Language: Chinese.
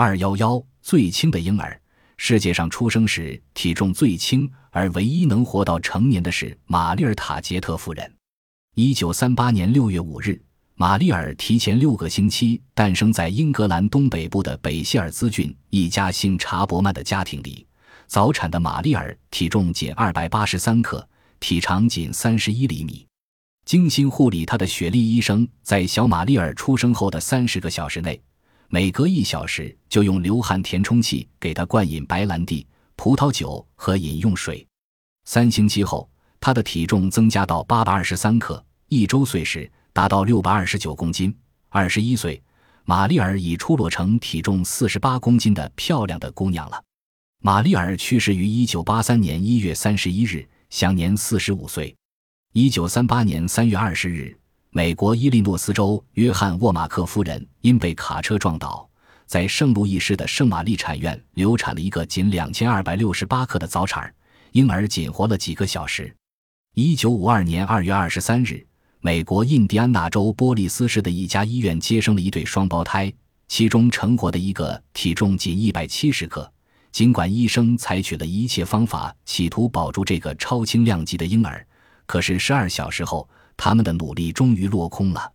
二幺幺最轻的婴儿，世界上出生时体重最轻而唯一能活到成年的是玛丽尔·塔杰特夫人。一九三八年六月五日，玛丽尔提前六个星期诞生在英格兰东北部的北希尔兹郡一家姓查伯曼的家庭里。早产的玛丽尔体重仅二百八十三克，体长仅三十一厘米。精心护理她的雪莉医生在小玛丽尔出生后的三十个小时内，每隔一小时就用流汗填充器给她灌饮白兰地、葡萄酒和饮用水。三星期后，她的体重增加到八百二十三克，一周岁时达到六百二十九公斤。二十一岁，玛丽尔已出落成体重四十八公斤的漂亮的姑娘了。玛丽尔去世于一九八三年一月三十一日，享年四十五岁。一九三八年三月二十日，美国伊利诺斯州约翰·沃马克夫人因被卡车撞倒，在圣路易市的圣玛丽产院流产了一个仅两千二百六十八克的早产儿，婴儿仅活了几个小时。一九五二年二月二十三日，美国印第安纳州波利斯市的一家医院接生了一对双胞胎，其中成活的一个体重仅一百七十克。尽管医生采取了一切方法，企图保住这个超轻量级的婴儿，可是十二小时后，他们的努力终于落空了。